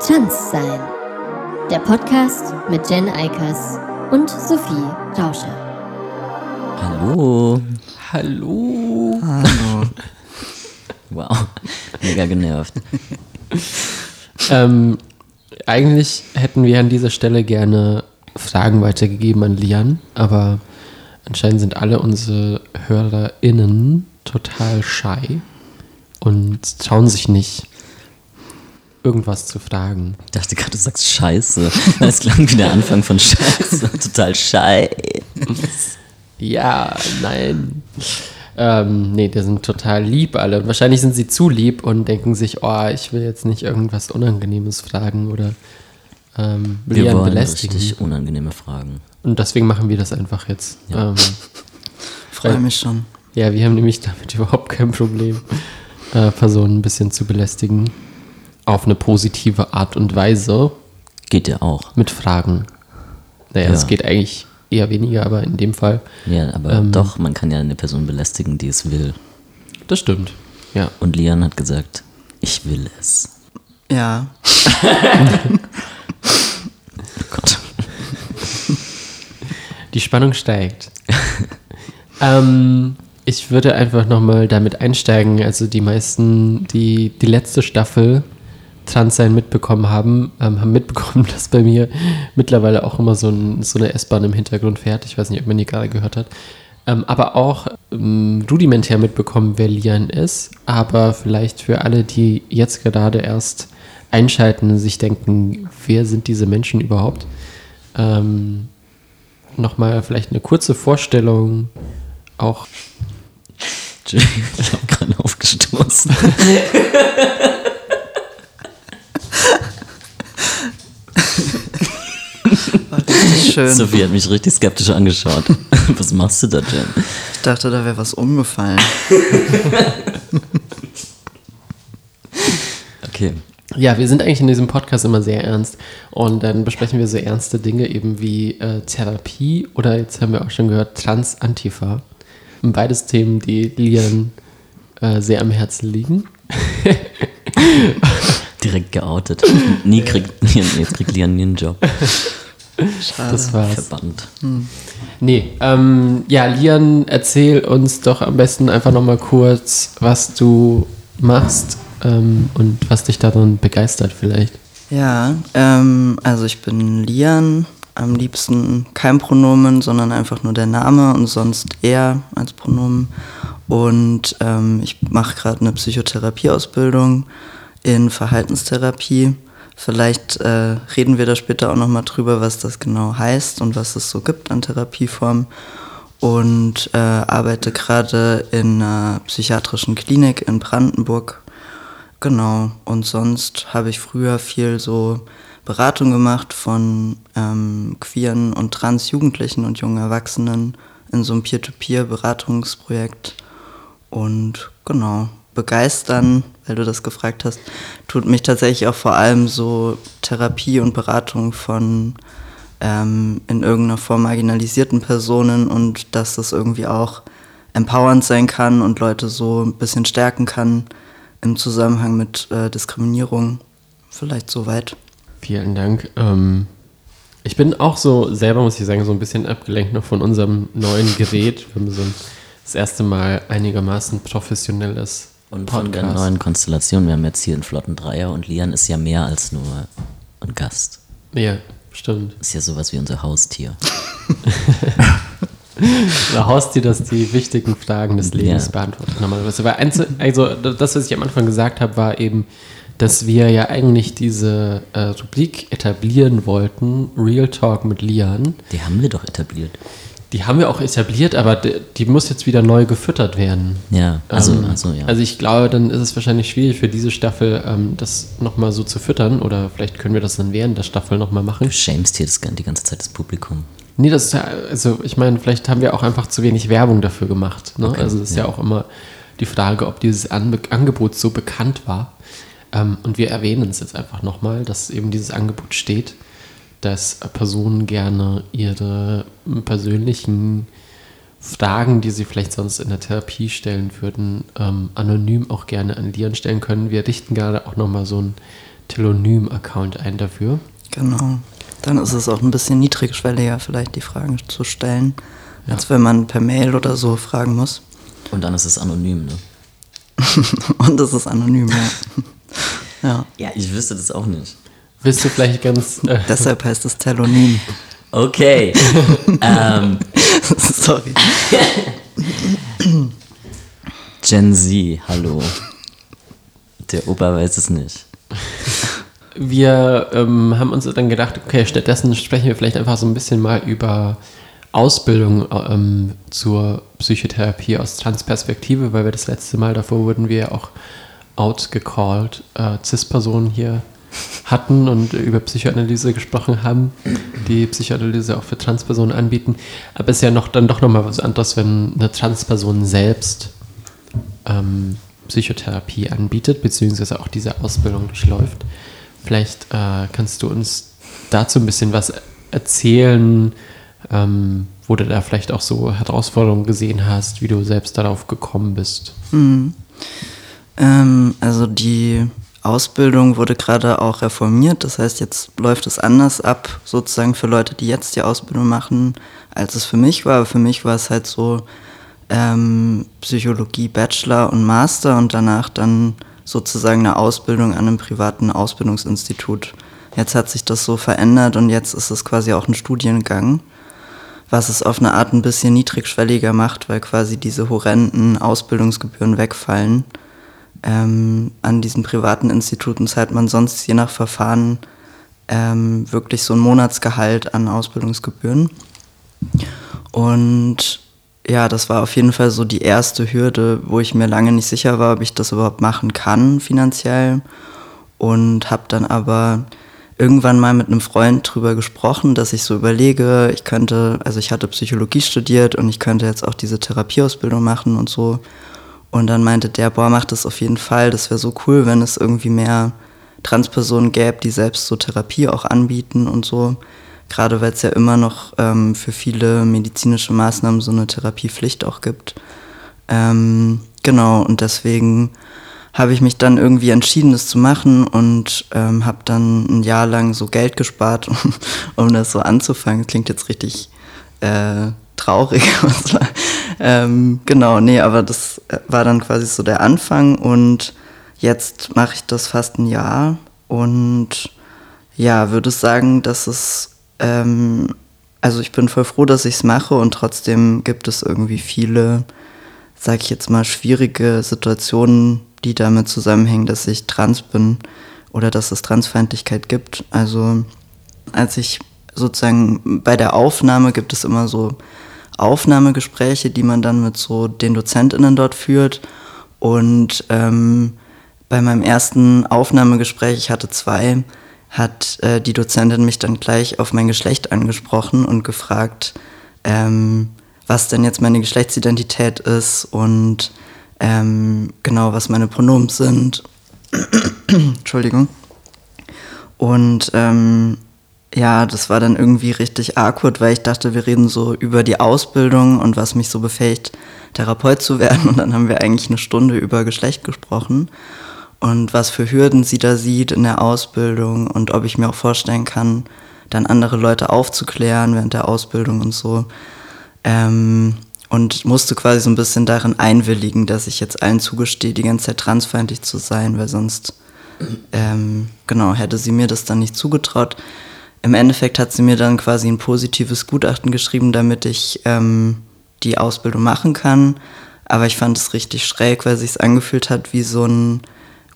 Trans sein. Der Podcast mit Jen Eikers und Sophie Rauscher. Hallo. Hallo. Hallo. Wow. Mega genervt. Ähm, eigentlich hätten wir an dieser Stelle gerne Fragen weitergegeben an Lian, aber anscheinend sind alle unsere HörerInnen total shy und trauen sich nicht, irgendwas zu fragen. Ich dachte gerade, du sagst Scheiße. Das klang wie der Anfang von Scheiße. Total schei. Ja, nein. Ähm, nee, die sind total lieb alle. Und wahrscheinlich sind sie zu lieb und denken sich, oh, ich will jetzt nicht irgendwas Unangenehmes fragen oder ähm, Wir Lian wollen belästigen. richtig unangenehme Fragen. Und deswegen machen wir das einfach jetzt. Ja. Ähm, Freue mich schon. ja, wir haben nämlich damit überhaupt kein Problem, äh, Personen ein bisschen zu belästigen. Auf eine positive Art und Weise Geht ja auch. mit Fragen. Naja, Ja. es geht eigentlich eher weniger, aber in dem Fall, Ja, aber Ähm. doch, man kann ja eine Person belästigen, die es will. das stimmt. Ja. Und Lian hat gesagt, ich will es. Ja. Oh Gott. Die Spannung steigt. ähm, ich würde einfach nochmal damit einsteigen. Also die meisten, die die letzte Staffel Transsein mitbekommen haben, ähm, haben mitbekommen, dass bei mir mittlerweile auch immer so, ein, so eine S-Bahn im Hintergrund fährt. Ich weiß nicht, ob man die gerade gehört hat. Ähm, aber auch ähm, rudimentär mitbekommen, wer Lian ist. Aber vielleicht für alle, die jetzt gerade erst einschalten und sich denken, wer sind diese Menschen überhaupt? Ähm, nochmal vielleicht eine kurze Vorstellung auch ich habe gerade aufgestoßen. War richtig schön. Sophie hat mich richtig skeptisch angeschaut. Was machst du da, Jen? Ich dachte, da wäre was umgefallen. Okay. Ja, wir sind eigentlich in diesem Podcast immer sehr ernst und dann besprechen wir so ernste Dinge eben wie äh, Therapie oder jetzt haben wir auch schon gehört Trans-Antifa. Beides Themen, die Lian äh, sehr am Herzen liegen. Direkt geoutet. Nie kriegt, jetzt kriegt Lian nie einen Job. Schade. Das war's. Verbannt. Nee, ähm, ja, Lian, erzähl uns doch am besten einfach nochmal kurz, was du machst ähm, und was dich daran begeistert vielleicht. Ja, ähm, also ich bin Lian. Am liebsten kein Pronomen, sondern einfach nur der Name und sonst er als Pronomen. Und ähm, ich mache gerade eine Psychotherapieausbildung in Verhaltenstherapie. Vielleicht äh, reden wir da später auch nochmal drüber, was das genau heißt und was es so gibt an Therapieformen. Und äh, arbeite gerade in einer psychiatrischen Klinik in Brandenburg Genau, und sonst habe ich früher viel so Beratung gemacht von ähm, queeren und trans Jugendlichen und jungen Erwachsenen in so einem Peer-to-Peer-Beratungsprojekt. Und genau, begeistern, weil du das gefragt hast, tut mich tatsächlich auch vor allem so Therapie und Beratung von ähm, in irgendeiner Form marginalisierten Personen und dass das irgendwie auch empowernd sein kann und Leute so ein bisschen stärken kann im Zusammenhang mit äh, Diskriminierung. Vielleicht soweit. Vielen Dank. Ähm, ich bin auch so selber, muss ich sagen, so ein bisschen abgelenkt noch von unserem neuen Gerät. Wir haben so das erste Mal einigermaßen professionelles Und von der neuen Konstellation, wir haben jetzt hier einen flotten Dreier und Lian ist ja mehr als nur ein Gast. Ja, stimmt. Ist ja sowas wie unser Haustier. Da haust dir das die wichtigen Fragen des Lebens Ja. beantwortet normalerweise. Also das, was ich am Anfang gesagt habe, war eben, dass wir ja eigentlich diese äh, Rubrik etablieren wollten, Real Talk mit Lian. Die haben wir doch etabliert. Die haben wir auch etabliert, aber die, die muss jetzt wieder neu gefüttert werden. Ja, also, Ähm, also ja. Also ich glaube, dann ist es wahrscheinlich schwierig für diese Staffel, ähm, das nochmal so zu füttern. Oder vielleicht können wir das dann während der Staffel nochmal machen. du schämst hier das, die ganze Zeit das Publikum. Nee, das ist ja, also ich meine, vielleicht haben wir auch einfach zu wenig Werbung dafür gemacht. Ne? Okay, also das ist ja. ja. auch immer die Frage, ob dieses Anbe Angebot so bekannt war. Ähm, und wir erwähnen es jetzt einfach nochmal, dass eben dieses Angebot steht, dass Personen gerne ihre persönlichen Fragen, die sie vielleicht sonst in der Therapie stellen würden, ähm, anonym auch gerne an Lian stellen können. Wir richten gerade auch nochmal so einen Telonym-Account ein dafür. Genau. Dann ist es auch ein bisschen niedrigschwelliger, vielleicht die Fragen zu stellen, ja. als wenn man per Mail oder so fragen muss. Und dann ist es anonym, ne? Und es ist anonym, ja. ja. Ja, ich wüsste das auch nicht. Willst du vielleicht ganz. Äh Deshalb heißt es Telonym. Okay. ähm. Sorry. Gen Z, hallo. Der Opa weiß es nicht. Wir ähm, haben uns dann gedacht, okay, stattdessen sprechen wir vielleicht einfach so ein bisschen mal über Ausbildung ähm, zur Psychotherapie aus Transperspektive, weil wir das letzte Mal davor wurden wir auch outgecalled, äh, CIS-Personen hier hatten und über Psychoanalyse gesprochen haben, die Psychoanalyse auch für Transpersonen anbieten. Aber es ist ja noch, dann doch nochmal was anderes, wenn eine Transperson selbst ähm, Psychotherapie anbietet, beziehungsweise auch diese Ausbildung durchläuft. Vielleicht äh, kannst du uns dazu ein bisschen was erzählen, ähm, wo du da vielleicht auch so Herausforderungen gesehen hast, wie du selbst darauf gekommen bist. Mhm. Ähm, also die Ausbildung wurde gerade auch reformiert. Das heißt, jetzt läuft es anders ab, sozusagen für Leute, die jetzt die Ausbildung machen, als es für mich war. Aber für mich war es halt so ähm, Psychologie Bachelor und Master und danach dann sozusagen eine Ausbildung an einem privaten Ausbildungsinstitut. Jetzt hat sich das so verändert und jetzt ist es quasi auch ein Studiengang, was es auf eine Art ein bisschen niedrigschwelliger macht, weil quasi diese horrenden Ausbildungsgebühren wegfallen ähm, an diesen privaten Instituten zahlt man sonst je nach Verfahren ähm, wirklich so ein Monatsgehalt an Ausbildungsgebühren. Und ja, das war auf jeden Fall so die erste Hürde, wo ich mir lange nicht sicher war, ob ich das überhaupt machen kann finanziell. Und habe dann aber irgendwann mal mit einem Freund drüber gesprochen, dass ich so überlege, ich könnte, also ich hatte Psychologie studiert und ich könnte jetzt auch diese Therapieausbildung machen und so. Und dann meinte der, boah, macht das auf jeden Fall, das wäre so cool, wenn es irgendwie mehr Transpersonen gäbe, die selbst so Therapie auch anbieten und so. Gerade weil es ja immer noch ähm, für viele medizinische Maßnahmen so eine Therapiepflicht auch gibt. Ähm, genau, und deswegen habe ich mich dann irgendwie entschieden, das zu machen und ähm, habe dann ein Jahr lang so Geld gespart, um, um das so anzufangen. Klingt jetzt richtig äh, traurig. ähm, genau, nee, aber das war dann quasi so der Anfang und jetzt mache ich das fast ein Jahr und ja, würde sagen, dass es, ähm, also ich bin voll froh, dass ich es mache und trotzdem gibt es irgendwie viele, sag ich jetzt mal, schwierige Situationen, die damit zusammenhängen, dass ich trans bin oder dass es Transfeindlichkeit gibt. Also als ich sozusagen bei der Aufnahme gibt es immer so Aufnahmegespräche, die man dann mit so den DozentInnen dort führt. Und ähm, bei meinem ersten Aufnahmegespräch, ich hatte zwei, hat äh, die Dozentin mich dann gleich auf mein Geschlecht angesprochen und gefragt, ähm, was denn jetzt meine Geschlechtsidentität ist und ähm, genau, was meine Pronomen sind. Entschuldigung. Und ähm, ja, das war dann irgendwie richtig awkward, weil ich dachte, wir reden so über die Ausbildung und was mich so befähigt, Therapeut zu werden. Und dann haben wir eigentlich eine Stunde über Geschlecht gesprochen und was für Hürden sie da sieht in der Ausbildung und ob ich mir auch vorstellen kann, dann andere Leute aufzuklären während der Ausbildung und so. Ähm, und musste quasi so ein bisschen darin einwilligen, dass ich jetzt allen zugestehe, die ganze Zeit transfeindlich zu sein, weil sonst, ähm, genau, hätte sie mir das dann nicht zugetraut. Im Endeffekt hat sie mir dann quasi ein positives Gutachten geschrieben, damit ich ähm, die Ausbildung machen kann. Aber ich fand es richtig schräg, weil sich angefühlt hat wie so ein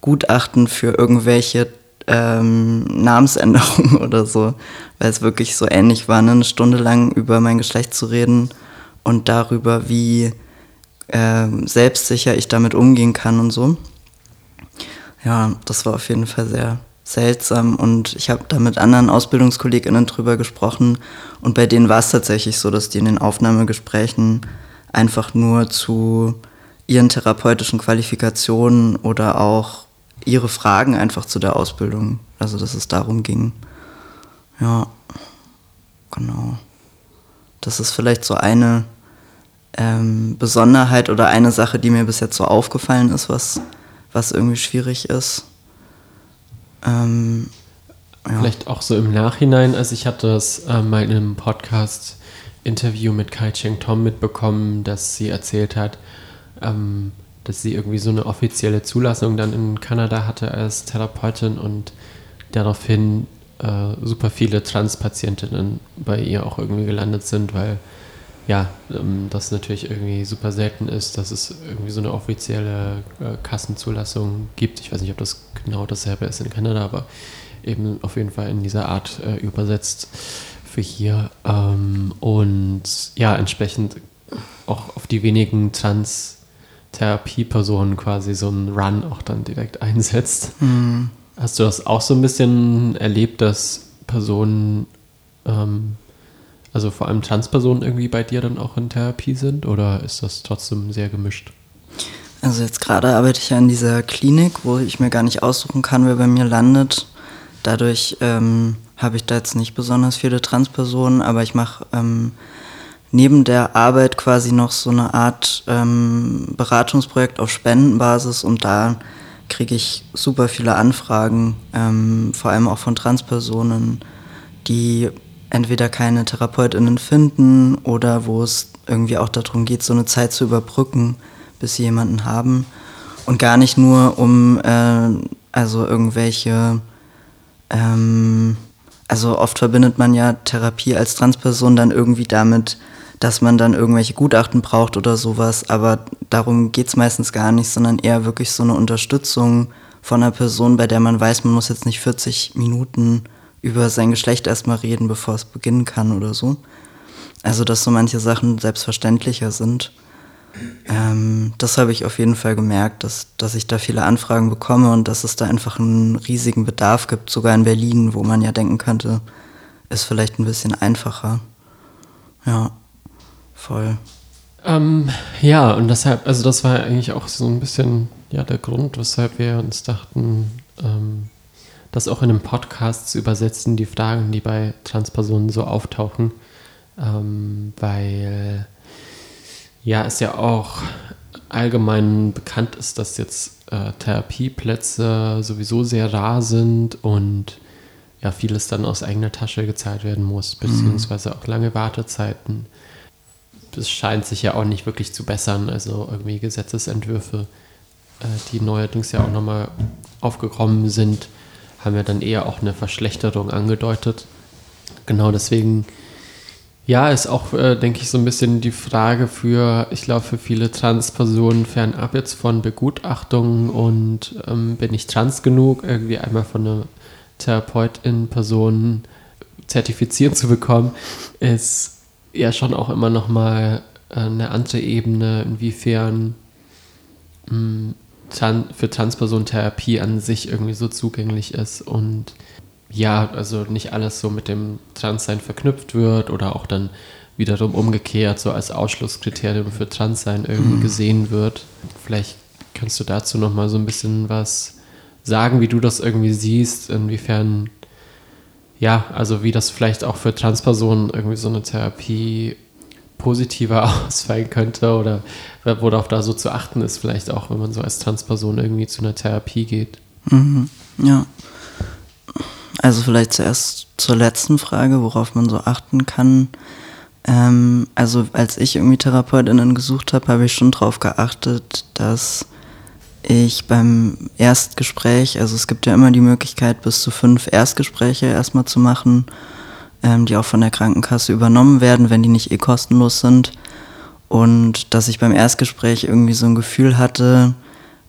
Gutachten für irgendwelche ähm, Namensänderungen oder so, weil es wirklich so ähnlich war, ne? eine Stunde lang über mein Geschlecht zu reden und darüber, wie äh, selbstsicher ich damit umgehen kann und so. Ja, das war auf jeden Fall sehr seltsam und ich habe da mit anderen AusbildungskollegInnen drüber gesprochen und bei denen war es tatsächlich so, dass die in den Aufnahmegesprächen einfach nur zu ihren therapeutischen Qualifikationen oder auch ihre Fragen einfach zu der Ausbildung, also dass es darum ging. Ja, genau. Das ist vielleicht so eine ähm, Besonderheit oder eine Sache, die mir bis jetzt so aufgefallen ist, was, was irgendwie schwierig ist. Ähm, ja. Vielleicht auch so im Nachhinein, also ich hatte das äh, mal in einem Podcast-Interview mit Kai Cheng Tom mitbekommen, dass sie erzählt hat, ähm, dass sie irgendwie so eine offizielle Zulassung dann in Kanada hatte als Therapeutin und daraufhin äh, super viele Transpatientinnen bei ihr auch irgendwie gelandet sind, weil ja, ähm, das natürlich irgendwie super selten ist, dass es irgendwie so eine offizielle äh, Kassenzulassung gibt. Ich weiß nicht, ob das genau dasselbe ist in Kanada, aber eben auf jeden Fall in dieser Art äh, übersetzt für hier. Ähm, und ja, entsprechend auch auf die wenigen Trans-Therapie-Personen quasi so einen Run auch dann direkt einsetzt. Mhm. Hast du das auch so ein bisschen erlebt, dass Personen, ähm, also vor allem Transpersonen irgendwie bei dir dann auch in Therapie sind oder ist das trotzdem sehr gemischt? Also jetzt gerade arbeite ich ja in dieser Klinik, wo ich mir gar nicht aussuchen kann, wer bei mir landet. Dadurch ähm, habe ich da jetzt nicht besonders viele Transpersonen, aber ich mache ähm, neben der Arbeit quasi noch so eine Art ähm, Beratungsprojekt auf Spendenbasis und da kriege ich super viele Anfragen, ähm, vor allem auch von Transpersonen, die entweder keine Therapeutinnen finden oder wo es irgendwie auch darum geht, so eine Zeit zu überbrücken, bis sie jemanden haben. Und gar nicht nur um äh, also irgendwelche, ähm, also oft verbindet man ja Therapie als Transperson dann irgendwie damit, dass man dann irgendwelche Gutachten braucht oder sowas, aber darum geht es meistens gar nicht, sondern eher wirklich so eine Unterstützung von einer Person, bei der man weiß, man muss jetzt nicht 40 Minuten über sein Geschlecht erstmal reden, bevor es beginnen kann oder so. Also, dass so manche Sachen selbstverständlicher sind. Ähm, das habe ich auf jeden Fall gemerkt, dass, dass ich da viele Anfragen bekomme und dass es da einfach einen riesigen Bedarf gibt, sogar in Berlin, wo man ja denken könnte, ist vielleicht ein bisschen einfacher. Ja. Voll. Ähm, ja, und deshalb, also das war eigentlich auch so ein bisschen ja, der Grund, weshalb wir uns dachten, ähm, das auch in einem Podcast zu übersetzen, die Fragen, die bei Transpersonen so auftauchen, ähm, weil ja, es ja auch allgemein bekannt ist, dass jetzt äh, Therapieplätze sowieso sehr rar sind und ja, vieles dann aus eigener Tasche gezahlt werden muss, mhm. beziehungsweise auch lange Wartezeiten es scheint sich ja auch nicht wirklich zu bessern. Also irgendwie Gesetzesentwürfe, äh, die neuerdings ja auch nochmal aufgekommen sind, haben ja dann eher auch eine Verschlechterung angedeutet. Genau deswegen, ja, ist auch, äh, denke ich, so ein bisschen die Frage für, ich glaube, für viele Transpersonen fernab jetzt von Begutachtungen und ähm, bin ich trans genug, irgendwie einmal von einer Therapeutin-Person zertifiziert zu bekommen, ist ja schon auch immer noch mal äh, eine andere Ebene, inwiefern mh, hm, für Transpersonen Therapie an sich irgendwie so zugänglich ist und ja, also nicht alles so mit dem Transsein verknüpft wird oder auch dann wiederum umgekehrt so als Ausschlusskriterium für Transsein irgendwie mhm. gesehen wird. Vielleicht kannst du dazu noch mal so ein bisschen was sagen, wie du das irgendwie siehst, inwiefern ja, also wie das vielleicht auch für Transpersonen irgendwie so eine Therapie positiver ausfallen könnte oder worauf da so zu achten ist, vielleicht auch, wenn man so als Transperson irgendwie zu einer Therapie geht. Mhm, ja. Also vielleicht zuerst zur letzten Frage, worauf man so achten kann. Ähm, also als ich irgendwie Therapeutinnen gesucht habe, habe ich schon darauf geachtet, dass ich beim Erstgespräch, also es gibt ja immer die Möglichkeit, bis zu fünf Erstgespräche erstmal zu machen, ähm, die auch von der Krankenkasse übernommen werden, wenn die nicht eh kostenlos sind. Und dass ich beim Erstgespräch irgendwie so ein Gefühl hatte,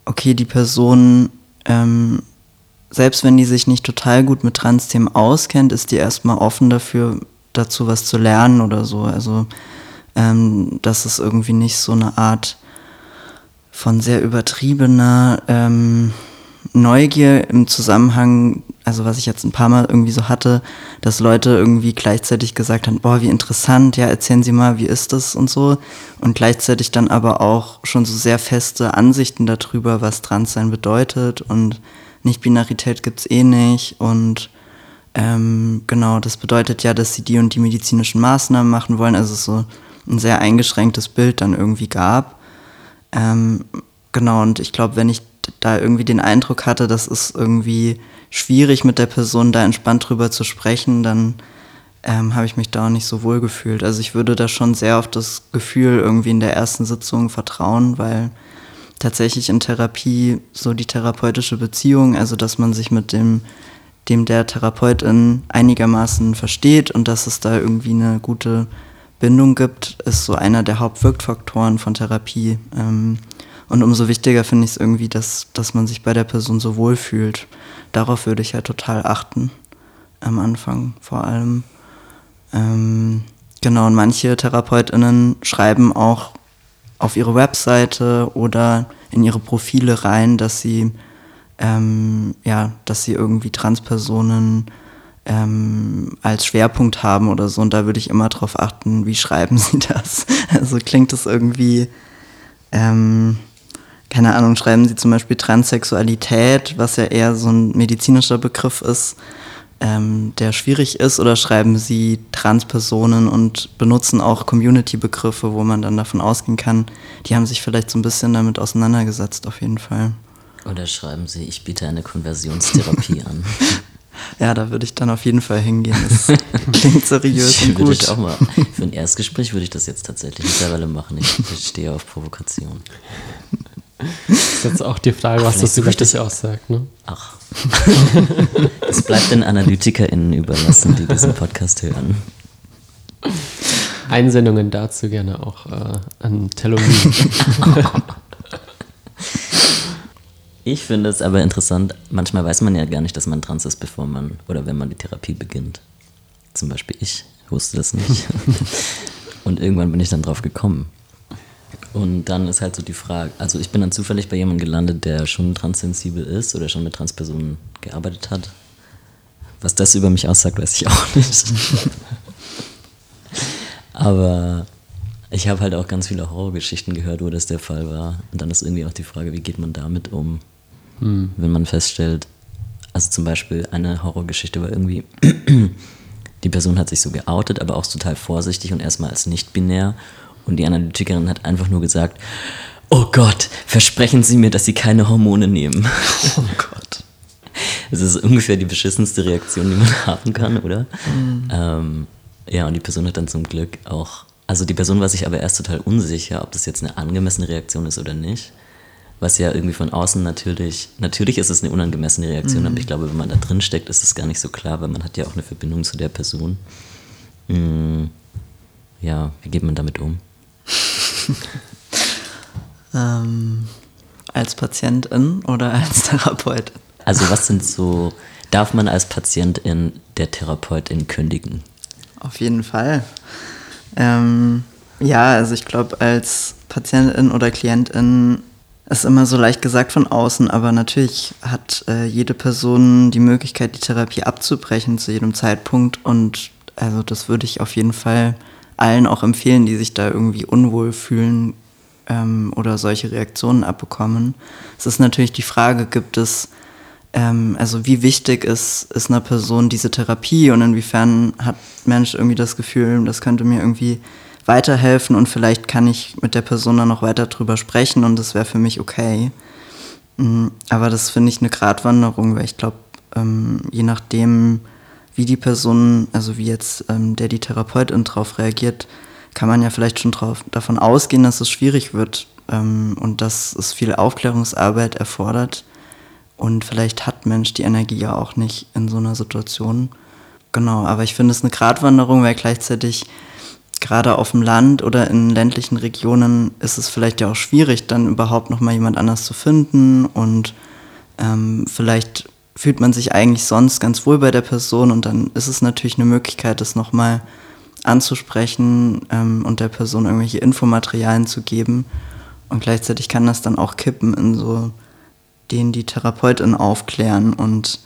okay, die Person, ähm, selbst wenn die sich nicht total gut mit Trans-Themen auskennt, ist die erstmal offen dafür, dazu was zu lernen oder so. Also, ähm, dass es irgendwie nicht so eine Art von sehr übertriebener ähm, Neugier im Zusammenhang, also was ich jetzt ein paar Mal irgendwie so hatte, dass Leute irgendwie gleichzeitig gesagt haben, boah, wie interessant, ja, erzählen Sie mal, wie ist das und so. Und gleichzeitig dann aber auch schon so sehr feste Ansichten darüber, was Transsein bedeutet und Nicht-Binarität gibt's eh nicht und ähm, genau, das bedeutet ja, dass sie die und die medizinischen Maßnahmen machen wollen, also so ein sehr eingeschränktes Bild dann irgendwie gab. Ähm, genau, und ich glaube, wenn ich da irgendwie den Eindruck hatte, das ist irgendwie schwierig mit der Person da entspannt drüber zu sprechen, dann ähm, habe ich mich da auch nicht so wohl gefühlt. Also ich würde da schon sehr auf das Gefühl irgendwie in der ersten Sitzung vertrauen, weil tatsächlich in Therapie so die therapeutische Beziehung, also dass man sich mit dem, dem der Therapeutin einigermaßen versteht und dass es da irgendwie eine gute Bindung gibt, ist so einer der Hauptwirkfaktoren von Therapie. Ähm, und umso wichtiger finde ich es irgendwie, dass, dass man sich bei der Person so wohl fühlt. Darauf würde ich halt total achten. Am Anfang vor allem. Ähm, genau, und manche TherapeutInnen schreiben auch auf ihre Webseite oder in ihre Profile rein, dass sie ähm, ja, dass sie irgendwie Transpersonen ähm, als Schwerpunkt haben oder so. Und da würde ich immer drauf achten, wie schreiben sie das. Also klingt das irgendwie, ähm, keine Ahnung, schreiben sie zum Beispiel Transsexualität, was ja eher so ein medizinischer Begriff ist ähm, der schwierig ist oder schreiben Sie Transpersonen und benutzen auch Community-Begriffe, wo man dann davon ausgehen kann, die haben sich vielleicht so ein bisschen damit auseinandergesetzt, auf jeden Fall. Oder schreiben Sie, ich biete eine Konversionstherapie an. Ja, da würde ich dann auf jeden Fall hingehen. Das klingt seriös und gut. Auch mal, für ein Erstgespräch würde ich das jetzt tatsächlich mittlerweile machen. Ich stehe auf Provokation. Das ist jetzt auch die Frage, was das über dich aussagt, ne? Ach. Es bleibt den AnalytikerInnen überlassen, die diesen Podcast hören. Einsendungen dazu gerne auch äh, an Telonym. Ich finde es aber interessant, manchmal weiß man ja gar nicht, dass man trans ist, bevor man oder wenn man die Therapie beginnt. Zum Beispiel ich wusste das nicht. Und irgendwann bin ich dann drauf gekommen. Und dann ist halt so die Frage, also ich bin dann zufällig bei jemandem gelandet, der schon transsensibel ist oder schon mit Transpersonen gearbeitet hat. Was das über mich aussagt, weiß ich auch nicht. Aber ich habe halt auch ganz viele Horrorgeschichten gehört, wo das der Fall war. Und dann ist irgendwie auch die Frage, wie geht man damit um, hm. wenn man feststellt, also zum Beispiel eine Horrorgeschichte war irgendwie, die Person hat sich so geoutet, aber auch total vorsichtig und erstmal als nicht binär und die Analytikerin hat einfach nur gesagt, oh Gott, versprechen Sie mir, dass Sie keine Hormone nehmen. Oh Gott. Das ist ungefähr die beschissenste Reaktion, die man haben kann, oder? Mhm. Ähm, ja, und die Person hat dann zum Glück auch, also die Person war sich aber erst total unsicher, ob das jetzt eine angemessene Reaktion ist oder nicht. Was ja irgendwie von außen natürlich, natürlich ist es eine unangemessene Reaktion, mhm. aber ich glaube, wenn man da drin steckt, ist es gar nicht so klar, weil man hat ja auch eine Verbindung zu der Person. Mhm. Ja, wie geht man damit um? ähm, als Patientin oder als Therapeutin? Also was sind so, darf man als Patientin der Therapeutin kündigen? Auf jeden Fall. Ähm, ja, also ich glaube, als Patientin oder Klientin ist immer so leicht gesagt von außen, aber natürlich hat äh, jede Person die Möglichkeit, die Therapie abzubrechen zu jedem Zeitpunkt und also das würde ich auf jeden Fall allen auch empfehlen, die sich da irgendwie unwohl fühlen ähm, oder solche Reaktionen abbekommen. Es ist natürlich die Frage, gibt es, ähm, also wie wichtig ist, ist einer Person diese Therapie und inwiefern hat Mensch irgendwie das Gefühl, das könnte mir irgendwie weiterhelfen und vielleicht kann ich mit der Person dann noch weiter drüber sprechen und das wäre für mich okay. Mm, aber das finde ich eine Gratwanderung, weil ich glaube, ähm, je nachdem, wie die Person, also wie jetzt ähm, der die Therapeutin darauf reagiert, kann man ja vielleicht schon drauf, davon ausgehen, dass es schwierig wird ähm, und dass es viel Aufklärungsarbeit erfordert. Und vielleicht hat Mensch die Energie ja auch nicht in so einer Situation. Genau, aber ich finde es eine Gratwanderung, weil gleichzeitig gerade auf dem Land oder in ländlichen Regionen ist es vielleicht ja auch schwierig, dann überhaupt noch mal jemand anders zu finden und ähm, vielleicht fühlt man sich eigentlich sonst ganz wohl bei der Person und dann ist es natürlich eine Möglichkeit, das nochmal anzusprechen ähm, und der Person irgendwelche Infomaterialien zu geben. Und gleichzeitig kann das dann auch kippen in so den die Therapeutin aufklären und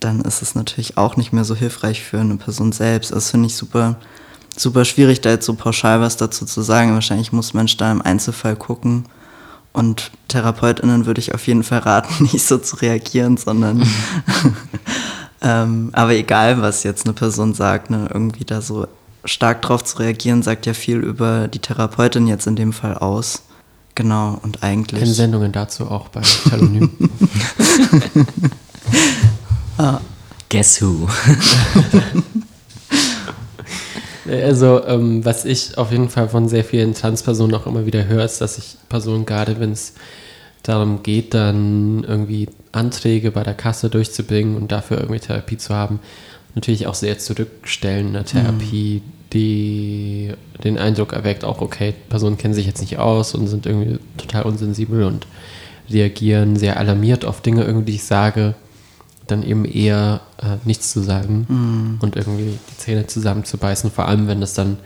dann ist es natürlich auch nicht mehr so hilfreich für eine Person selbst. Das finde ich super, super schwierig, da jetzt so pauschal was dazu zu sagen. Wahrscheinlich muss man da im Einzelfall gucken. Und TherapeutInnen würde ich auf jeden Fall raten, nicht so zu reagieren, sondern ähm, aber egal, was jetzt eine Person sagt, ne, irgendwie da so stark drauf zu reagieren, sagt ja viel über die Therapeutin jetzt in dem Fall aus. genau, und eigentlich. Keine Sendungen dazu auch bei Telonym. Guess who? Also, ähm, was ich auf jeden Fall von sehr vielen Transpersonen auch immer wieder höre, ist, dass sich Personen, gerade wenn es darum geht, dann irgendwie Anträge bei der Kasse durchzubringen und dafür irgendwie Therapie zu haben, natürlich auch sehr zurückstellen in der Therapie, die den Eindruck erweckt, auch okay, Personen kennen sich jetzt nicht aus und sind irgendwie total unsensibel und reagieren sehr alarmiert auf Dinge, irgendwie, die ich sage, dann eben eher äh, nichts zu sagen und irgendwie die Zähne zusammenzubeißen, vor allem wenn das dann,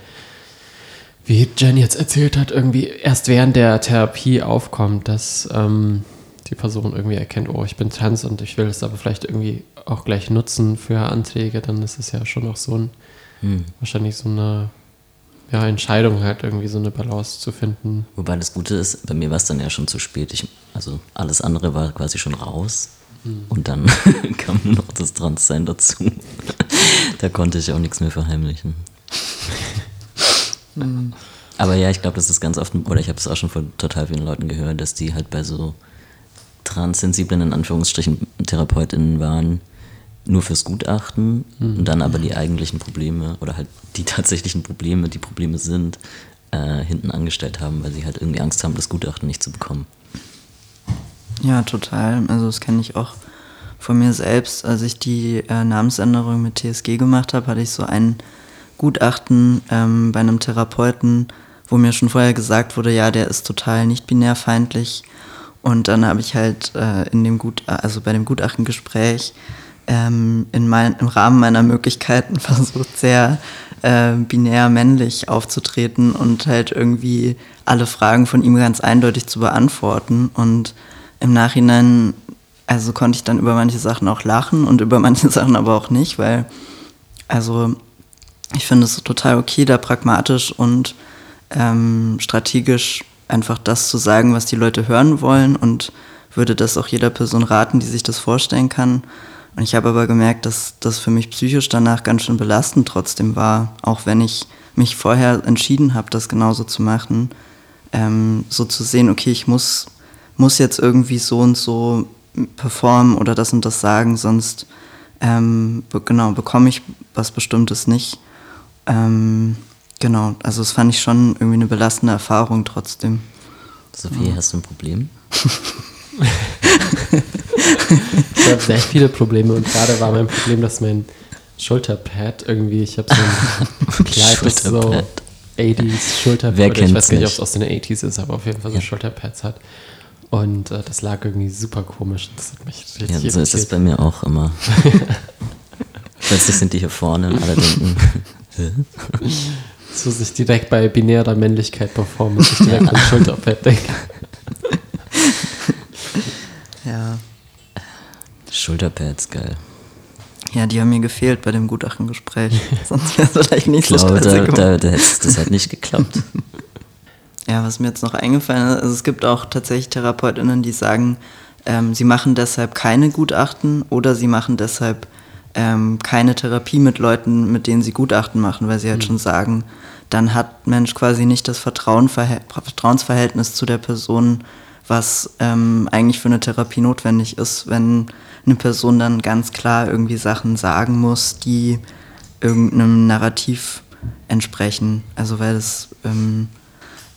wie Jen jetzt erzählt hat, irgendwie erst während der Therapie aufkommt, dass ähm, die Person irgendwie erkennt, oh, ich bin trans und ich will es aber vielleicht irgendwie auch gleich nutzen für Anträge, dann ist es ja schon auch so ein, wahrscheinlich so eine ja, Entscheidung halt irgendwie so eine Balance zu finden. Wobei das Gute ist, bei mir war es dann ja schon zu spät. Ich, also alles andere war quasi schon raus. Und dann kam nur noch das Transsein dazu. da konnte ich auch nichts mehr verheimlichen. Aber ja, ich glaube, das ist ganz oft, oder ich habe es auch schon von total vielen Leuten gehört, dass die halt bei so transsensiblen, in Anführungsstrichen, TherapeutInnen waren, nur fürs Gutachten und dann aber die eigentlichen Probleme oder halt die tatsächlichen Probleme, die Probleme sind, äh, hinten angestellt haben, weil sie halt irgendwie Angst haben, das Gutachten nicht zu bekommen. Ja, total. Also das kenne ich auch von mir selbst. Als ich die äh, Namensänderung mit TSG gemacht habe, hatte ich so ein Gutachten ähm, bei einem Therapeuten, wo mir schon vorher gesagt wurde, ja, der ist total nicht binärfeindlich. Und dann habe ich halt äh, in dem Gut, also bei dem Gutachtengespräch ähm, in mein, im Rahmen meiner Möglichkeiten versucht, sehr äh, binär männlich aufzutreten und halt irgendwie alle Fragen von ihm ganz eindeutig zu beantworten. Und im Nachhinein, also konnte ich dann über manche Sachen auch lachen und über manche Sachen aber auch nicht, weil, also ich finde es total okay, da pragmatisch und ähm, strategisch einfach das zu sagen, was die Leute hören wollen und würde das auch jeder Person raten, die sich das vorstellen kann. Und ich habe aber gemerkt, dass das für mich psychisch danach ganz schön belastend trotzdem war, auch wenn ich mich vorher entschieden habe, das genauso zu machen, ähm, so zu sehen, okay, ich muss, muss jetzt irgendwie so und so performen oder das und das sagen, sonst ähm, be genau bekomme ich was Bestimmtes nicht. Ähm, genau, also das fand ich schon irgendwie eine belastende Erfahrung trotzdem. Sophie, hast du ein Problem? Ich habe sehr viele Probleme und gerade war mein Problem, dass mein Schulterpad irgendwie, ich habe so ein Kleid, das so Schulterpad. 80s Schulterpad, Wer ich weiß nicht, ob es aus den 80s ist, aber auf jeden Fall so Ja. Schulterpads hat. Und äh, das lag irgendwie super komisch. Das hat mich richtig Ja, so ist es bei mir auch immer. Plötzlich sind die hier vorne und alle denken? So sich direkt bei binärer Männlichkeit performen, muss ich direkt an Schulterpad denken. Ja. Schulterpads, geil. Ja, die haben mir gefehlt bei dem Gutachtengespräch. Sonst wäre es vielleicht nicht Ich so da, da, da, hätt's- das hat nicht geklappt. Ja, was mir jetzt noch eingefallen ist, also es gibt auch tatsächlich TherapeutInnen, die sagen, ähm, sie machen deshalb keine Gutachten oder sie machen deshalb ähm, keine Therapie mit Leuten, mit denen sie Gutachten machen, weil sie halt schon sagen, dann hat Mensch quasi nicht das Vertrauen, Vertrauensverhältnis zu der Person, was ähm, eigentlich für eine Therapie notwendig ist, wenn eine Person dann ganz klar irgendwie Sachen sagen muss, die irgendeinem Narrativ entsprechen. Also weil das ähm,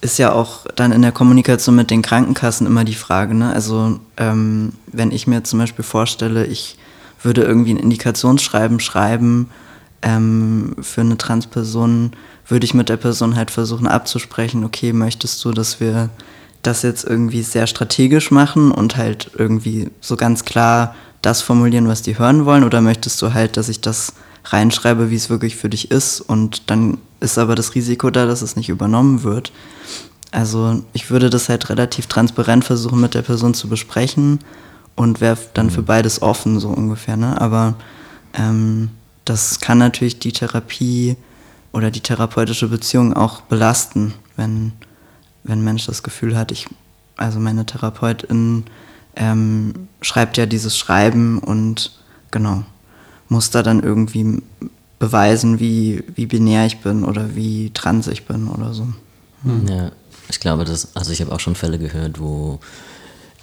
ist ja auch dann in der Kommunikation mit den Krankenkassen immer die Frage, ne? Also ähm, wenn ich mir zum Beispiel vorstelle, ich würde irgendwie ein Indikationsschreiben schreiben ähm, für eine Transperson, würde ich mit der Person halt versuchen abzusprechen, okay, möchtest du, dass wir das jetzt irgendwie sehr strategisch machen und halt irgendwie so ganz klar das formulieren, was die hören wollen, oder möchtest du halt, dass ich das reinschreibe, wie es wirklich für dich ist und dann ist aber das Risiko da, dass es nicht übernommen wird. Also ich würde das halt relativ transparent versuchen mit der Person zu besprechen und wäre dann für beides offen, so ungefähr. Ne? Aber ähm, das kann natürlich die Therapie oder die therapeutische Beziehung auch belasten, wenn, wenn ein Mensch das Gefühl hat, ich, also meine Therapeutin ähm, schreibt ja dieses Schreiben und genau, muss da dann irgendwie beweisen, wie, wie binär ich bin oder wie trans ich bin oder so. Ja, ich glaube, dass, also ich habe auch schon Fälle gehört, wo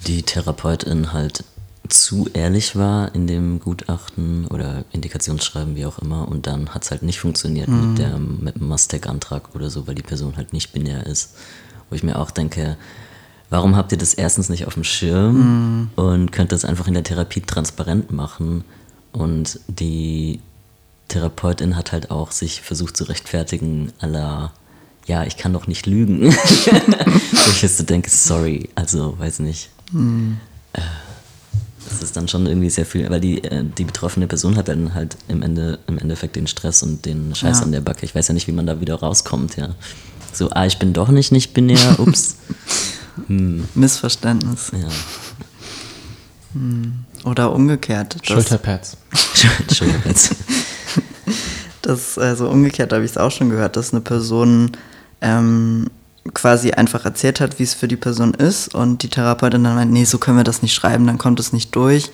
die Therapeutin halt zu ehrlich war in dem Gutachten oder Indikationsschreiben, wie auch immer, und dann hat es halt nicht funktioniert mit, der, mit dem Mastec-Antrag oder so, weil die Person halt nicht binär ist. Wo ich mir auch denke, warum habt ihr das erstens nicht auf dem Schirm und könnt das einfach in der Therapie transparent machen? Und die Therapeutin hat halt auch sich versucht zu rechtfertigen, aller ja, ich kann doch nicht lügen. Wo ich jetzt so denke, sorry, also weiß nicht. Äh, Das ist dann schon irgendwie sehr viel, weil die, äh, die betroffene Person hat dann halt im, Ende, im Endeffekt den Stress und den Scheiß Ja. an der Backe. Ich weiß ja nicht, wie man da wieder rauskommt, ja. So, ah, ich bin doch nicht nicht binär, ups. Missverständnis. Ja. Oder umgekehrt. Schulterpads. Jetzt. das also umgekehrt habe ich es auch schon gehört, dass eine Person ähm, quasi einfach erzählt hat, wie es für die Person ist und die Therapeutin dann meint, nee, so können wir das nicht schreiben, dann kommt es nicht durch.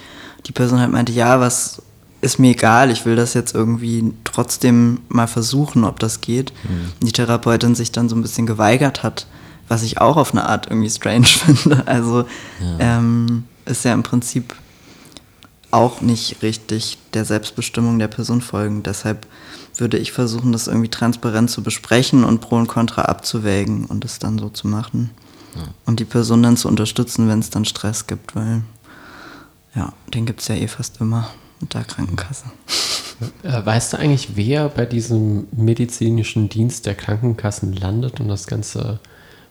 Die Person halt meinte, ja, was ist mir egal, ich will das jetzt irgendwie trotzdem mal versuchen, ob das geht. Die Therapeutin sich dann so ein bisschen geweigert hat, was ich auch auf eine Art irgendwie strange finde. Also ähm, ist ja im Prinzip auch nicht richtig der Selbstbestimmung der Person folgen. Deshalb würde ich versuchen, das irgendwie transparent zu besprechen und Pro und Contra abzuwägen und es dann so zu machen. Und die Person dann zu unterstützen, wenn es dann Stress gibt, weil ja, den gibt es ja eh fast immer mit der Krankenkasse. Äh, weißt du eigentlich, wer bei diesem medizinischen Dienst der Krankenkassen landet und das Ganze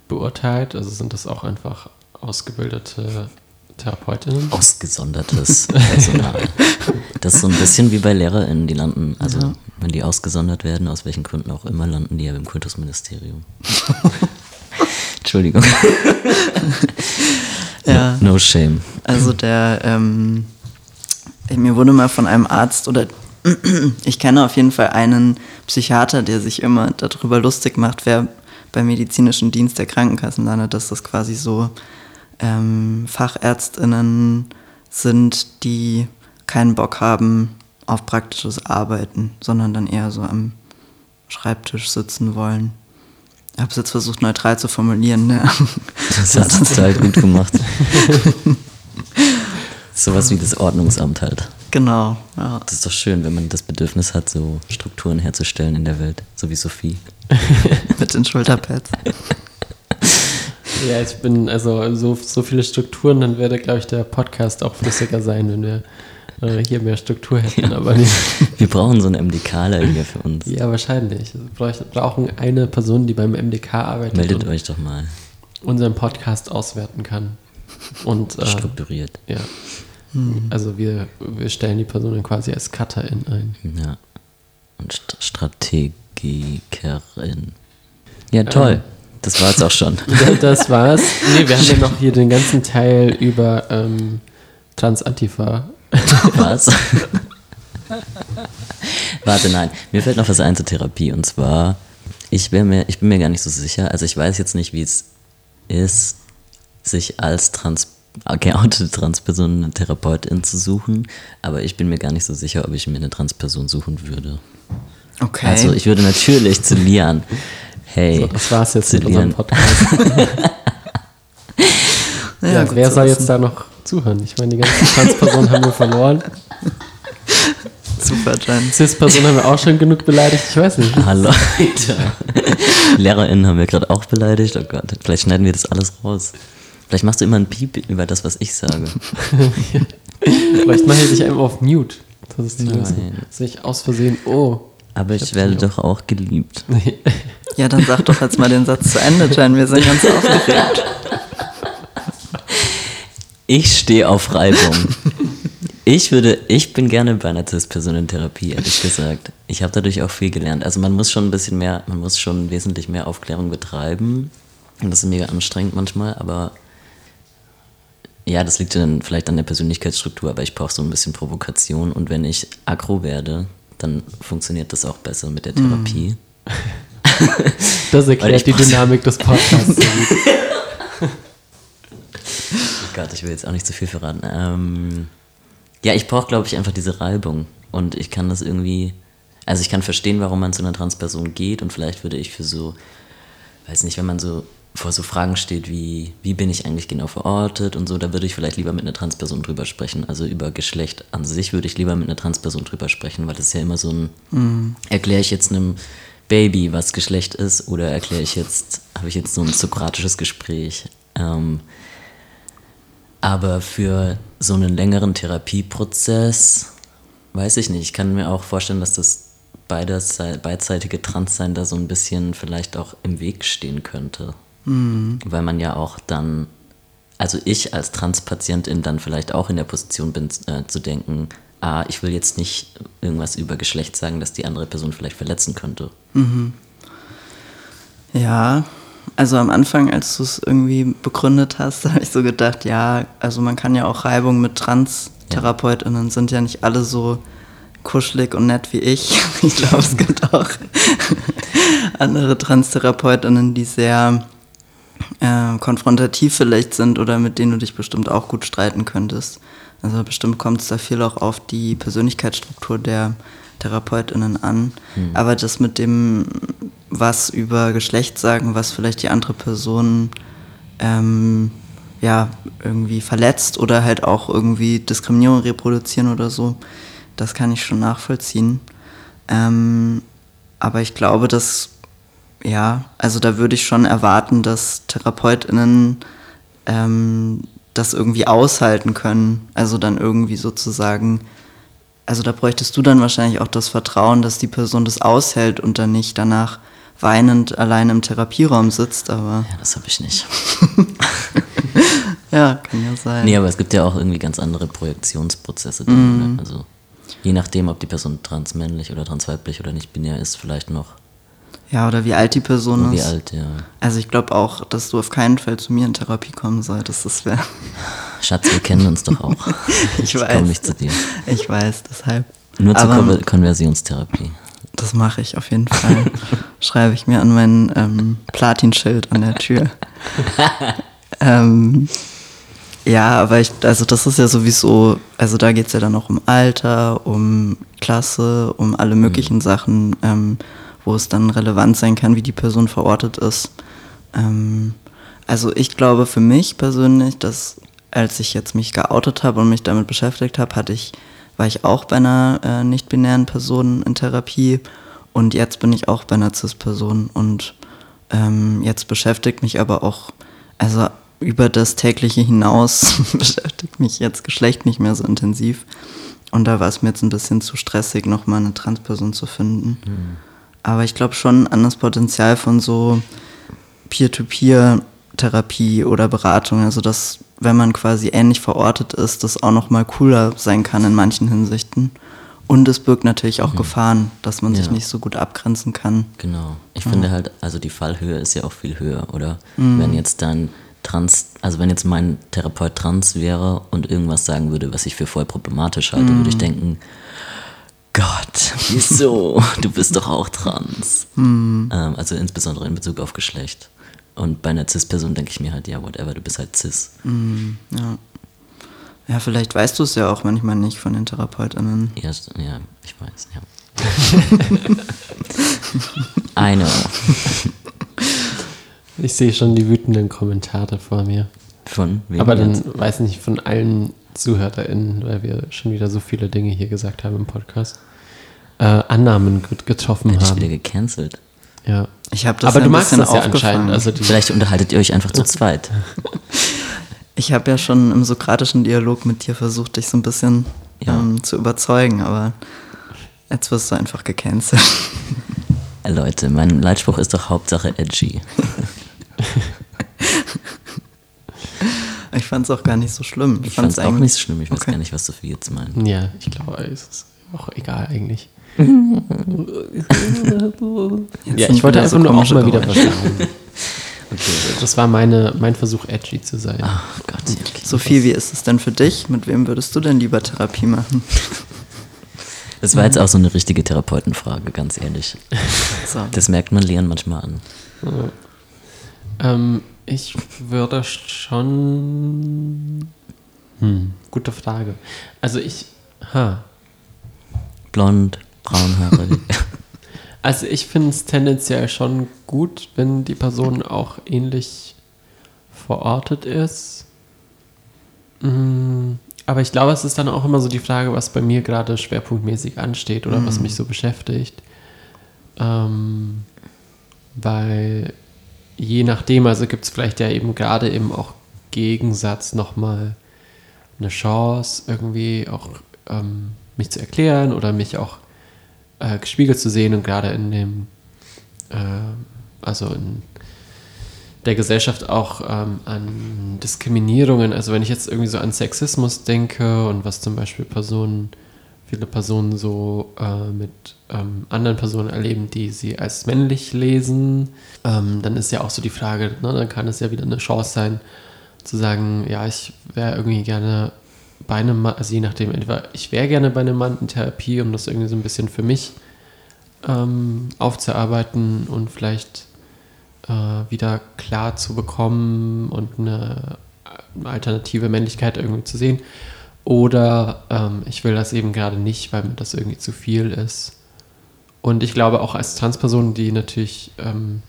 beurteilt? Also sind das auch einfach ausgebildete Therapeutinnen? Ausgesondertes Personal. Das ist so ein bisschen wie bei LehrerInnen, die landen, also wenn die ausgesondert werden, aus welchen Gründen auch immer, landen die ja im Kultusministerium. Entschuldigung. Ja. No, no shame. Also der, ähm, mir wurde mal von einem Arzt oder ich kenne auf jeden Fall einen Psychiater, der sich immer darüber lustig macht, wer beim medizinischen Dienst der Krankenkassen landet, dass das quasi so ähm, Fachärztinnen sind, die keinen Bock haben auf praktisches Arbeiten, sondern dann eher so am Schreibtisch sitzen wollen. Ich habe es jetzt versucht neutral zu formulieren. Ne? Das hast du total gut gemacht. Sowas wie das Ordnungsamt halt. Genau, ja. Das ist doch schön, wenn man das Bedürfnis hat, so Strukturen herzustellen in der Welt, so wie Sophie. mit den Schulterpads. Ja, ich bin, also so, so viele Strukturen, dann würde, glaube ich, der Podcast auch flüssiger sein, wenn wir äh, hier mehr Struktur hätten, aber nicht. Wir brauchen so einen MDKler hier für uns. Ja, wahrscheinlich. Wir brauchen eine Person, die beim MDK arbeitet Meldet und euch doch mal. unseren Podcast auswerten kann. Und äh, Strukturiert. ja. Also wir, wir stellen die Person dann quasi als Cutterin ein. Ja. Und St Strategikerin. Ja, toll. Das war's auch schon. Das war's. Nee, wir haben ja noch hier den ganzen Teil über ähm, Transantifa. Was? Warte, nein. Mir fällt noch was ein zur Therapie. Und zwar, ich, mir, ich bin mir gar nicht so sicher. Also ich weiß jetzt nicht, wie es ist, sich als trans geoutete Transperson eine Therapeutin zu suchen. Aber ich bin mir gar nicht so sicher, ob ich mir eine Transperson suchen würde. Okay. Also ich würde natürlich zu Lian. Hey, So, das war's jetzt mit unserem. Podcast. Ja, gut wer soll jetzt da noch zuhören? Ich meine, die ganzen Transpersonen haben wir verloren. Super, Jen. Cis-Personen haben wir auch schon genug beleidigt. Ich weiß nicht. Hallo, Alter. LehrerInnen haben wir gerade auch beleidigt. Oh Gott, vielleicht schneiden wir das alles raus. Vielleicht machst du immer ein Piep über das, was ich sage. Vielleicht mache ich dich einfach auf Mute. Das ist die Nein. Lösung. Dass ich aus Versehen, oh. Aber ich werde doch auch geliebt. Ja, dann sag doch jetzt mal den Satz zu Ende, Jen. Wir sind ganz aufgeregt. Ich stehe auf Reibung. Ich würde, ich bin gerne bei einer Cis-Person in Therapie, ehrlich gesagt. Ich habe dadurch auch viel gelernt. Also man muss schon ein bisschen mehr, man muss schon wesentlich mehr Aufklärung betreiben. Und das ist mega anstrengend manchmal, aber ja, das liegt dann vielleicht an der Persönlichkeitsstruktur, aber ich brauche so ein bisschen Provokation und wenn ich aggro werde, dann funktioniert das auch besser mit der Therapie. Das erklärt die Dynamik des Podcasts. Oh Gott, ich will jetzt auch nicht zu viel verraten. Ähm, ja, ich brauche, glaube ich, einfach diese Reibung. Und ich kann das irgendwie. Also, ich kann verstehen, warum man zu einer Transperson geht. Und vielleicht würde ich für so weiß nicht, wenn man so vor so Fragen steht wie, wie bin ich eigentlich genau verortet und so, da würde ich vielleicht lieber mit einer Transperson drüber sprechen. Also über Geschlecht an sich würde ich lieber mit einer Transperson drüber sprechen, weil das ist ja immer so ein, mhm. erkläre ich jetzt einem Baby, was Geschlecht ist, oder erkläre ich jetzt, habe ich jetzt so ein sokratisches Gespräch. Ähm, aber für so einen längeren Therapieprozess, weiß ich nicht, ich kann mir auch vorstellen, dass das beides, beidseitige Transsein da so ein bisschen vielleicht auch im Weg stehen könnte. Mhm. Weil man ja auch dann, also ich als Transpatientin dann vielleicht auch in der Position bin, äh, zu denken, ah, ich will jetzt nicht irgendwas über Geschlecht sagen, das die andere Person vielleicht verletzen könnte. Mhm. Ja, also am Anfang, als du es irgendwie begründet hast, habe ich so gedacht, ja, also man kann ja auch Reibung mit Trans-TherapeutInnen, ja. sind ja nicht alle so kuschelig und nett wie ich. Ich glaube, es gibt auch andere Trans-TherapeutInnen, die sehr äh, konfrontativ vielleicht sind oder mit denen du dich bestimmt auch gut streiten könntest. Also bestimmt kommt es da viel auch auf die Persönlichkeitsstruktur der TherapeutInnen an. Mhm. Aber das mit dem, was über Geschlecht sagen, was vielleicht die andere Person ähm, ja, irgendwie verletzt oder halt auch irgendwie Diskriminierung reproduzieren oder so, das kann ich schon nachvollziehen. Ähm, aber ich glaube, dass ja, also da würde ich schon erwarten, dass TherapeutInnen ähm, das irgendwie aushalten können. Also dann irgendwie sozusagen, also da bräuchtest du dann wahrscheinlich auch das Vertrauen, dass die Person das aushält und dann nicht danach weinend allein im Therapieraum sitzt, aber. Ja, das habe ich nicht. ja, kann ja sein. Nee, aber es gibt ja auch irgendwie ganz andere Projektionsprozesse. Mm. Also je nachdem, ob die Person transmännlich oder transweiblich oder nicht binär ist, vielleicht noch ja, oder wie alt die Person wie ist. Wie alt, ja. Also ich glaube auch, dass du auf keinen Fall zu mir in Therapie kommen solltest. Das wäre. Schatz, wir kennen uns doch auch. ich, ich weiß. komme nicht zu dir. Ich weiß, deshalb. Nur zur Aber, Konversionstherapie. Das mache ich auf jeden Fall. Schreibe ich mir an mein ähm, Platinschild an der Tür. ähm, ja, aber ich, also das ist ja sowieso, also da geht es ja dann auch um Alter, um Klasse, um alle möglichen mhm. Sachen. Ähm, wo es dann relevant sein kann, wie die Person verortet ist. Ähm, also ich glaube für mich persönlich, dass als ich jetzt mich geoutet habe und mich damit beschäftigt habe, hatte ich, war ich auch bei einer äh, nicht-binären Person in Therapie und jetzt bin ich auch bei einer CIS-Person und ähm, jetzt beschäftigt mich aber auch, also über das tägliche hinaus beschäftigt mich jetzt Geschlecht nicht mehr so intensiv. Und da war es mir jetzt ein bisschen zu stressig, nochmal eine Transperson zu finden. Mhm. Aber ich glaube schon an das Potenzial von so Peer-to-Peer-Therapie oder Beratung. Also dass, wenn man quasi ähnlich verortet ist, das auch noch mal cooler sein kann in manchen Hinsichten. Und es birgt natürlich auch mhm. Gefahren, dass man ja. sich nicht so gut abgrenzen kann. Genau. Ich ja. finde halt, also die Fallhöhe ist ja auch viel höher, oder? Mhm. Wenn jetzt dann trans, also wenn jetzt mein Therapeut trans wäre und irgendwas sagen würde, was ich für voll problematisch halte, mhm. würde ich denken, Gott, wieso? du bist doch auch trans. Hm. Ähm, also insbesondere in Bezug auf Geschlecht. Und bei einer Cis-Person denke ich mir halt, ja, whatever, du bist halt Cis. Hm, ja. Ja, vielleicht weißt du es ja auch manchmal nicht von den TherapeutInnen. Ja, ja ich weiß, ja. I know. Ich sehe schon die wütenden Kommentare vor mir. Von wem Aber dann weiß nicht, von allen ZuhörerInnen, weil wir schon wieder so viele Dinge hier gesagt haben im Podcast, äh, Annahmen getroffen Mensch, haben. wieder gecancelt. Ja. Ich habe das Aber du magst das ja anscheinend. Also Vielleicht unterhaltet ihr euch einfach zu zweit. Ich habe ja schon im sokratischen Dialog mit dir versucht, dich so ein bisschen ja. ähm, zu überzeugen, aber jetzt wirst du einfach gecancelt. Leute, mein Leitspruch ist doch Hauptsache edgy. Ich fand es auch gar nicht so schlimm. Ich, ich fand es auch nicht so schlimm. Ich weiß okay. gar nicht, was Sophie jetzt meint. Ja, ich glaube, es ist auch egal eigentlich. ja, ich wollte einfach nur auch mal wieder was sagen. Okay. Das war meine, mein Versuch, edgy zu sein. Ach Gott. Okay. Sophie, wie ist es denn für dich? Mit wem würdest du denn lieber Therapie machen? Das war jetzt auch so eine richtige Therapeutenfrage, ganz ehrlich. So. Das merkt man Leon manchmal an. Ja. Ähm, ich würde schon. Hm, gute Frage. Also ich. Ha. Blond, braunhaarig. Also ich finde es tendenziell schon gut, wenn die Person auch ähnlich verortet ist. Mm, Aber ich glaube, es ist dann auch immer so die Frage, was bei mir gerade schwerpunktmäßig ansteht oder was mich so beschäftigt. Ähm, weil je nachdem, also gibt es vielleicht ja eben gerade eben auch Gegensatz nochmal eine Chance, irgendwie auch ähm, mich zu erklären oder mich auch äh, gespiegelt zu sehen und gerade in dem, äh, also in der Gesellschaft auch ähm, an Diskriminierungen, also wenn ich jetzt irgendwie so an Sexismus denke und was zum Beispiel Personen, viele Personen so äh, mit ähm, anderen Personen erleben, die sie als männlich lesen, ähm, dann ist ja auch so die Frage, ne, dann kann es ja wieder eine Chance sein, zu sagen, ja, ich wäre irgendwie gerne bei einem Mann, also je nachdem, ich wäre gerne bei einem Mann in Therapie, um das irgendwie so ein bisschen für mich ähm, aufzuarbeiten und vielleicht äh, wieder klar zu bekommen und eine, eine alternative Männlichkeit irgendwie zu sehen. Oder ähm, ich will das eben gerade nicht, weil mir das irgendwie zu viel ist. Und ich glaube auch als Transperson, die natürlich ähm,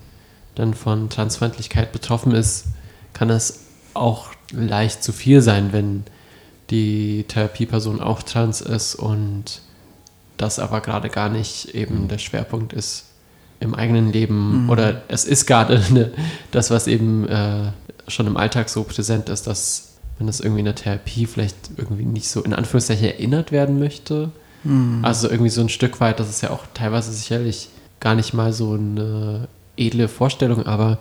dann von Transfeindlichkeit betroffen ist, kann es auch leicht zu viel sein, wenn die Therapieperson auch trans ist und das aber gerade gar nicht eben der Schwerpunkt ist im eigenen Leben. Oder es ist gerade ne, das, was eben äh, schon im Alltag so präsent ist, dass wenn das irgendwie in der Therapie vielleicht irgendwie nicht so in Anführungszeichen erinnert werden möchte. Also irgendwie so ein Stück weit, das ist ja auch teilweise sicherlich gar nicht mal so eine edle Vorstellung, aber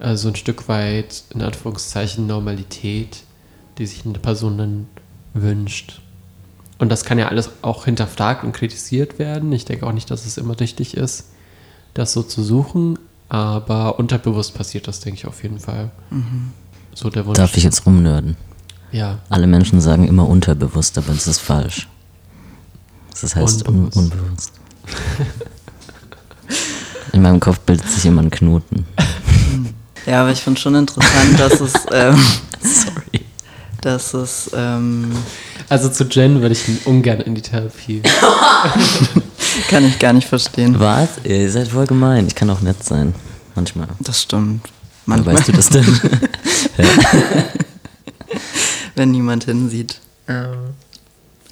äh, so ein Stück weit in Anführungszeichen Normalität, die sich eine Person dann wünscht. Und das kann ja alles auch hinterfragt und kritisiert werden. Ich denke auch nicht, dass es immer richtig ist, das so zu suchen, aber unterbewusst passiert das, denke ich, auf jeden Fall. So der Wunsch. Darf ich jetzt rumnörden? Ja. Alle Menschen sagen immer unterbewusst, aber das ist falsch. Das heißt un Unbewusst. unbewusst. In meinem Kopf bildet sich immer ein Knoten. Ja, aber ich finde schon interessant, dass es, ähm, Sorry. dass es, ähm, Also zu Jen würde ich ungern in die Therapie. kann ich gar nicht verstehen. Was? Ihr seid voll gemein. Ich kann auch nett sein. Manchmal. Das stimmt. Woher Manchmal, weißt du das denn? wenn niemand hinsieht.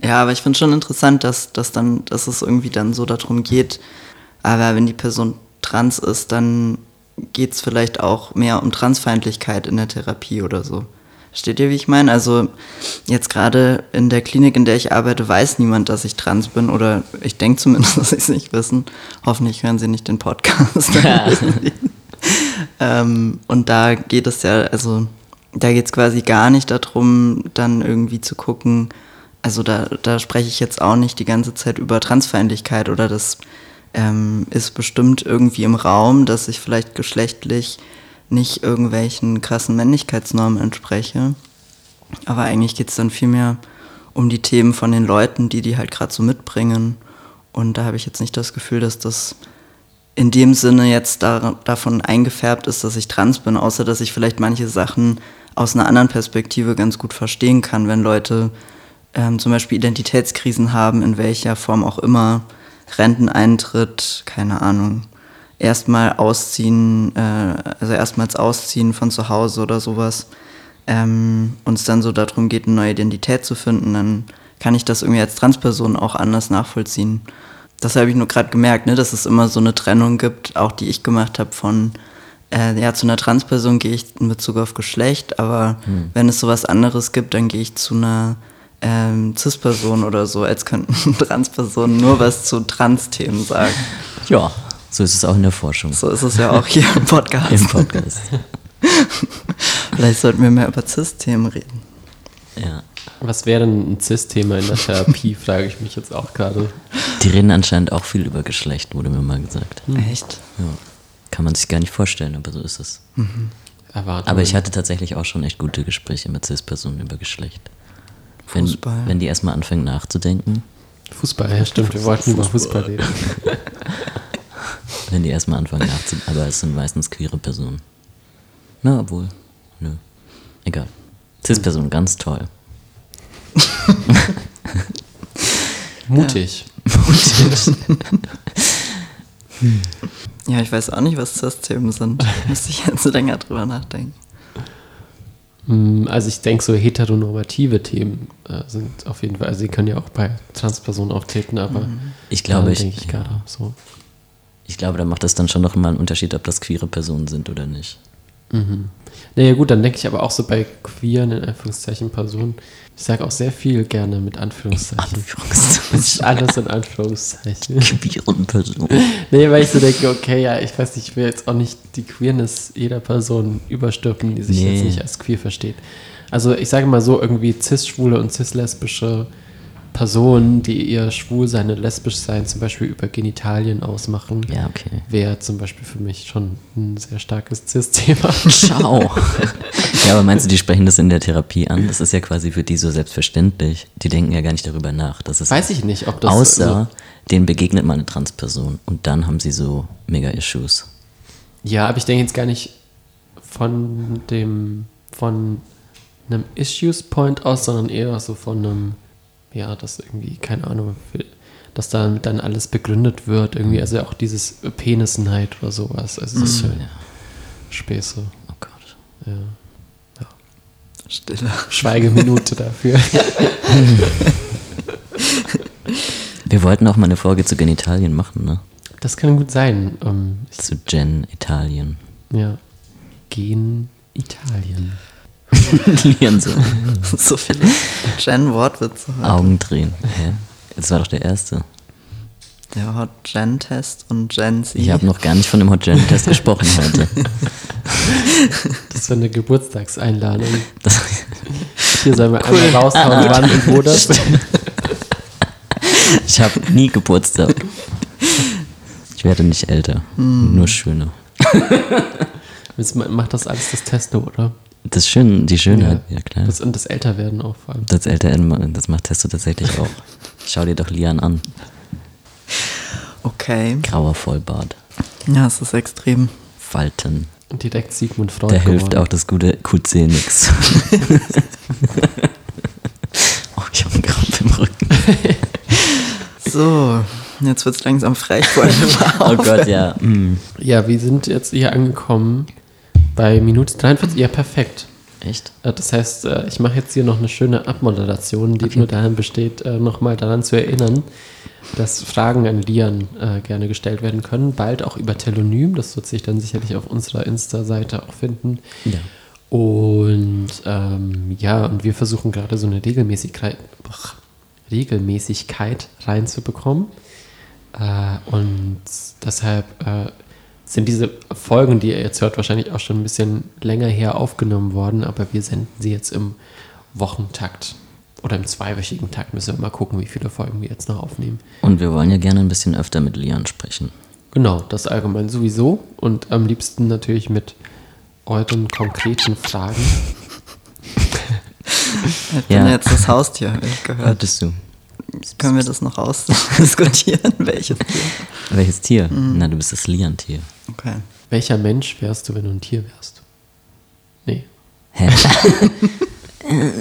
Ja, aber ich finde schon interessant, dass, dass, dann, dass es irgendwie dann so darum geht. Aber wenn die Person trans ist, dann geht es vielleicht auch mehr um Transfeindlichkeit in der Therapie oder so. Steht ihr, wie ich meine? Also jetzt gerade in der Klinik, in der ich arbeite, weiß niemand, dass ich trans bin oder ich denke zumindest, dass sie es nicht wissen. Hoffentlich hören sie nicht den Podcast. ähm, und da geht es ja, also da geht es quasi gar nicht darum, dann irgendwie zu gucken, also da, da spreche ich jetzt auch nicht die ganze Zeit über Transfeindlichkeit oder das ähm, ist bestimmt irgendwie im Raum, dass ich vielleicht geschlechtlich nicht irgendwelchen krassen Männlichkeitsnormen entspreche. Aber eigentlich geht es dann vielmehr um die Themen von den Leuten, die die halt gerade so mitbringen. Und da habe ich jetzt nicht das Gefühl, dass das in dem Sinne jetzt da, davon eingefärbt ist, dass ich trans bin, außer dass ich vielleicht manche Sachen aus einer anderen Perspektive ganz gut verstehen kann, wenn Leute ähm, zum Beispiel Identitätskrisen haben, in welcher Form auch immer, Renteneintritt, keine Ahnung, erstmal ausziehen, äh, also erstmals ausziehen von zu Hause oder sowas, ähm, und es dann so darum geht, eine neue Identität zu finden, dann kann ich das irgendwie als Transperson auch anders nachvollziehen. Das habe ich nur gerade gemerkt, ne, dass es immer so eine Trennung gibt, auch die ich gemacht habe von, äh, ja, zu einer Transperson gehe ich in Bezug auf Geschlecht, aber wenn es sowas anderes gibt, dann gehe ich zu einer ähm, Cis-Person oder so, als könnten Transpersonen nur was zu Trans-Themen sagen. ja, so ist es auch in der Forschung. So ist es ja auch hier im Podcast. Im Podcast. Vielleicht sollten wir mehr über Cis-Themen reden. Ja. Was wäre denn ein Cis-Thema in der Therapie, frage ich mich jetzt auch gerade. Die reden anscheinend auch viel über Geschlecht, wurde mir mal gesagt. Echt? Ja. Kann man sich gar nicht vorstellen, aber so ist es. Erwartungen. Aber ich hatte tatsächlich auch schon echt gute Gespräche mit Cis-Personen über Geschlecht. Wenn, Fußball. wenn die erstmal anfangen nachzudenken, Fußball, ja stimmt, wir wollten über Fußball reden. wenn die erstmal anfangen nachzudenken, aber es sind meistens queere Personen. Na, obwohl, nö. Egal. Cis-Person, ganz toll. Mutig. Ja, ich weiß auch nicht, was Cis-Themen sind. Müsste ich jetzt länger drüber nachdenken. Mm, Also ich denke, so heteronormative Themen äh, sind auf jeden Fall, also sie können ja auch bei Transpersonen auftreten, aber Ich glaube, da ich, ich gerade so. ich glaube, da macht das dann schon noch mal einen Unterschied, ob das queere Personen sind oder nicht. Naja gut, dann denke ich aber auch so bei queeren, in Anführungszeichen, Personen. Ich sage auch sehr viel gerne mit Anführungszeichen. Anführungszeichen. Alles in Anführungszeichen. Queeren Personen. Nee, weil ich so denke, okay, ja, ich weiß nicht, ich will jetzt auch nicht die Queerness jeder Person überstülpen, die sich Nee. jetzt nicht als queer versteht. Also ich sage mal so, irgendwie cis-schwule und cis-lesbische Personen, die ihr Schwulsein und Lesbischsein zum Beispiel über Genitalien ausmachen, Ja, okay. wäre zum Beispiel für mich schon ein sehr starkes cis-Thema. Ciao. ja, aber meinst du, die sprechen das in der Therapie an? Das ist ja quasi für die so selbstverständlich. Die denken ja gar nicht darüber nach. Das ist Weiß ich nicht, ob das Außer denen begegnet mal eine Transperson und dann haben sie so mega Issues. Ja, aber ich denke jetzt gar nicht von dem, von einem Issues Point aus, sondern eher so von einem, ja, das irgendwie, keine Ahnung, dass da dann alles begründet wird, irgendwie, also auch dieses Penisneid oder sowas, also das ist ja Ja. Späße, Oh Gott. ja. Stille. Schweigeminute dafür. Wir wollten auch mal eine Folge zu Genitalien machen, ne? Das kann gut sein. Ähm, Zu Gen Italien. ja. Gen Italien. Lian so viele Gen-Wortwitze. heute. Augen drehen. Hä? Das war doch der erste. Der Hot Gen-Test und Gen Z. Ich habe noch gar nicht von dem Hot Gen Test gesprochen heute. Das war eine Geburtstagseinladung. Das, Hier sollen wir einmal raushauen, wann und wo das. ich habe nie Geburtstag. Ich werde nicht älter, nur schöner. Jetzt macht das alles das Testo, oder? Das schön, die Schönheit, ja, klar. Das, und das Älterwerden auch vor allem. Das älter das macht Testo tatsächlich auch. Schau dir doch Lian an. Okay. Grauer Vollbart, Ja, es ist extrem. Falten. Und direkt Sigmund Freud Da hilft geworden. auch das gute QC nix. oh, ich habe einen Krampf im Rücken. So, jetzt wird es langsam frech. Oh Gott, ja. mm. Ja, wir sind jetzt hier angekommen bei Minute 43. Ja, perfekt. Echt? Äh, Das heißt, äh, ich mache jetzt hier noch eine schöne Abmoderation, die nur darin besteht, äh, nochmal daran zu erinnern, dass Fragen an Lian gerne gestellt werden können. Bald auch über Telonym. Das wird sich dann sicherlich auf unserer Insta-Seite auch finden. Ja. Und ähm, ja, und wir versuchen gerade so eine Regelmäßigkeit, Regelmäßigkeit reinzubekommen. Äh, und deshalb äh, sind diese Folgen, die ihr jetzt hört, wahrscheinlich auch schon ein bisschen länger her aufgenommen worden, aber wir senden sie jetzt im Wochentakt oder im zweiwöchigen Takt. Müssen wir mal gucken, wie viele Folgen wir jetzt noch aufnehmen. Und wir wollen ja gerne ein bisschen öfter mit Lian sprechen. Genau, das allgemein sowieso und am liebsten natürlich mit euren konkreten Fragen. Ich bin Ja. jetzt das Haustier, habe ich gehört. Hörtest du? Können wir das noch ausdiskutieren? Welches Tier? Welches Tier? Na, du bist das Lian-Tier. Okay. Welcher Mensch wärst du, wenn du ein Tier wärst? Nee. Hä?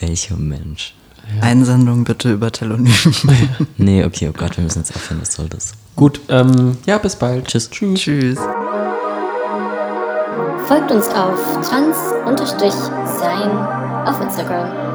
Welcher Mensch? Einsendung bitte über Telonym. Nee, okay, oh Gott, wir müssen jetzt aufhören, was soll das? Gut, ähm, ja, bis bald. Tschüss. Tschüss. Folgt uns auf trans-sein auf Instagram.